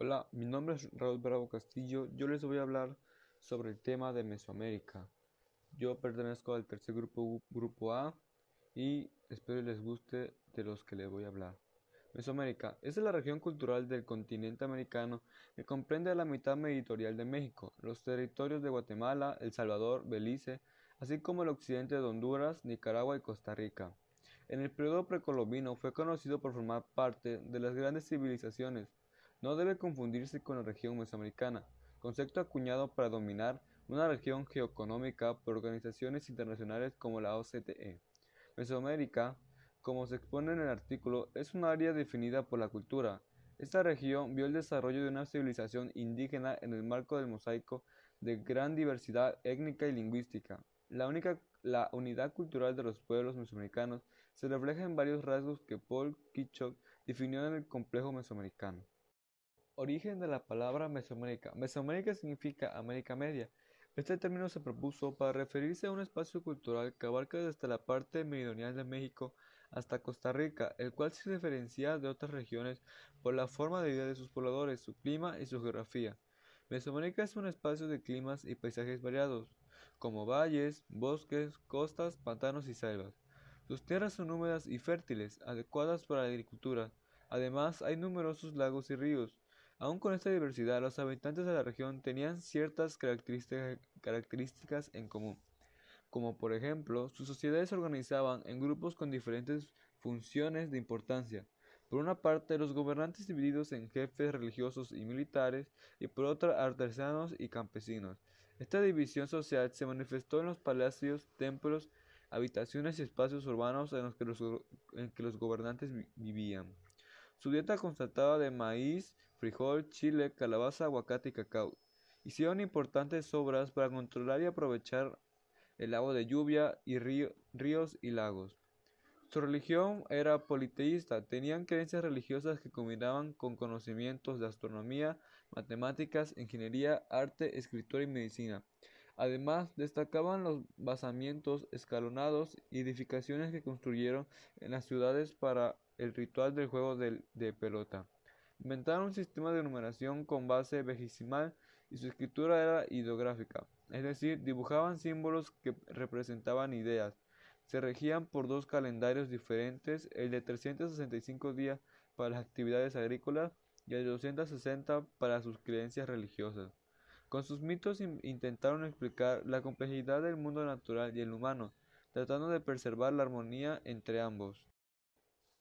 Hola, mi nombre es Raúl Bravo Castillo. Yo les voy a hablar sobre el tema de Mesoamérica. Yo pertenezco al tercer grupo, grupo A, y espero les guste de los que les voy a hablar. Mesoamérica es la región cultural del continente americano que comprende la mitad meridional de México, los territorios de Guatemala, El Salvador, Belice, así como el occidente de Honduras, Nicaragua y Costa Rica. En el periodo precolombino fue conocido por formar parte de las grandes civilizaciones no debe confundirse con la región mesoamericana, concepto acuñado para dominar una región geoeconómica por organizaciones internacionales como la OCDE. Mesoamérica, como se expone en el artículo, es un área definida por la cultura. Esta región vio el desarrollo de una civilización indígena en el marco del mosaico de gran diversidad étnica y lingüística. La, única, la unidad cultural de los pueblos mesoamericanos se refleja en varios rasgos que Paul Kitchok definió en el complejo mesoamericano. Origen de la palabra Mesoamérica. Mesoamérica significa América Media. Este término se propuso para referirse a un espacio cultural que abarca desde la parte meridional de México hasta Costa Rica, el cual se diferencia de otras regiones por la forma de vida de sus pobladores, su clima y su geografía. Mesoamérica es un espacio de climas y paisajes variados, como valles, bosques, costas, pantanos y selvas. Sus tierras son húmedas y fértiles, adecuadas para la agricultura. Además, hay numerosos lagos y ríos, Aún con esta diversidad, los habitantes de la región tenían ciertas características en común, como por ejemplo, sus sociedades se organizaban en grupos con diferentes funciones de importancia. Por una parte, los gobernantes divididos en jefes religiosos y militares, y por otra, artesanos y campesinos. Esta división social se manifestó en los palacios, templos, habitaciones y espacios urbanos en los que los, que los gobernantes vivían. Su dieta constataba de maíz, frijol, chile, calabaza, aguacate y cacao. Hicieron importantes obras para controlar y aprovechar el agua de lluvia y ríos y lagos. Su religión era politeísta, tenían creencias religiosas que combinaban con conocimientos de astronomía, matemáticas, ingeniería, arte, escritura y medicina. Además, destacaban los basamientos escalonados y edificaciones que construyeron en las ciudades para el ritual del juego de, pelota. Inventaron un sistema de numeración con base vigesimal y su escritura era ideográfica, es decir, dibujaban símbolos que representaban ideas. Se regían por dos calendarios diferentes, el de 365 días para las actividades agrícolas y el de 260 para sus creencias religiosas. Con sus mitos intentaron explicar la complejidad del mundo natural y el humano, tratando de preservar la armonía entre ambos.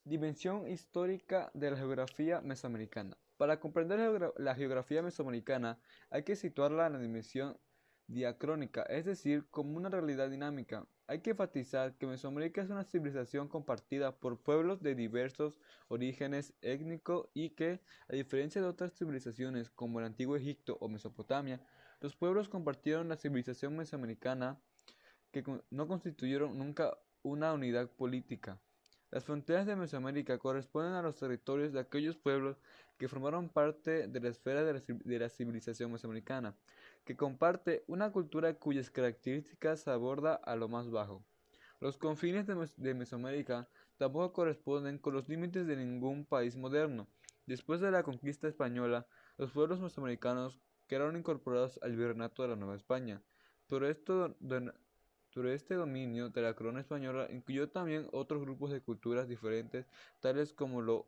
Dimensión histórica de la geografía mesoamericana. Para comprender la geografía mesoamericana hay que situarla en la dimensión diacrónica, es decir, como una realidad dinámica. Hay que enfatizar que Mesoamérica es una civilización compartida por pueblos de diversos orígenes étnicos y que, a diferencia de otras civilizaciones como el antiguo Egipto o Mesopotamia, los pueblos compartieron la civilización mesoamericana que no constituyeron nunca una unidad política. Las fronteras de Mesoamérica corresponden a los territorios de aquellos pueblos que formaron parte de la esfera de la, civilización mesoamericana, que comparte una cultura cuyas características aborda a lo más bajo. Los confines de, Mesoamérica tampoco corresponden con los límites de ningún país moderno. Después de la conquista española, los pueblos mesoamericanos quedaron incorporados al virreinato de la Nueva España, pero esto pero este dominio de la corona española incluyó también otros grupos de culturas diferentes, tales como los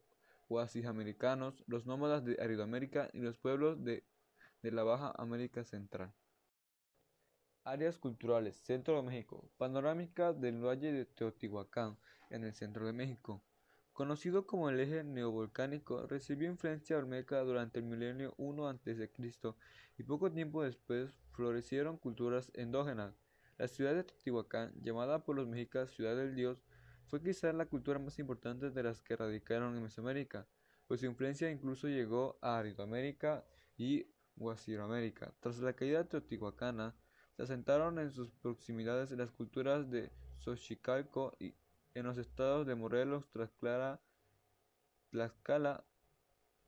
americanos, los nómadas de Aridoamérica y los pueblos de, la Baja América Central. Áreas culturales. Centro de México. Panorámica del Valle de Teotihuacán, en el centro de México. Conocido como el eje neovolcánico, recibió influencia olmeca durante el milenio I a.C. y poco tiempo después florecieron culturas endógenas. La ciudad de Teotihuacán, llamada por los mexicas Ciudad del Dios, fue quizá la cultura más importante de las que radicaron en Mesoamérica, pues su influencia incluso llegó a Aridoamérica y Guasiroamérica. Tras la caída teotihuacana, se asentaron en sus proximidades las culturas de Xochicalco y en los estados de Morelos, Tlaxcala, Tlaxcala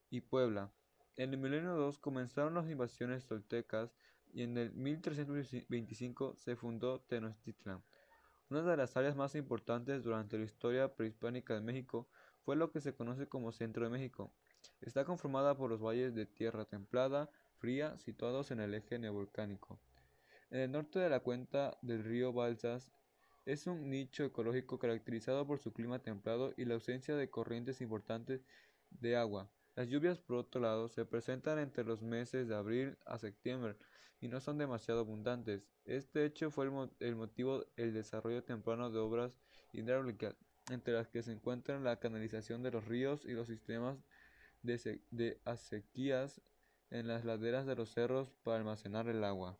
y Puebla. En el milenio II comenzaron las invasiones toltecas y en el 1325 se fundó Tenochtitlan. Una de las áreas más importantes durante la historia prehispánica de México fue lo que se conoce como Centro de México. Está conformada por los valles de tierra templada, fría, situados en el eje neovolcánico. En el norte de la cuenca del río Balsas es un nicho ecológico caracterizado por su clima templado y la ausencia de corrientes importantes de agua. Las lluvias, por otro lado, se presentan entre los meses de abril a septiembre y no son demasiado abundantes. Este hecho fue el, motivo del desarrollo temprano de obras hidráulicas, entre las que se encuentran la canalización de los ríos y los sistemas de, de acequias en las laderas de los cerros para almacenar el agua.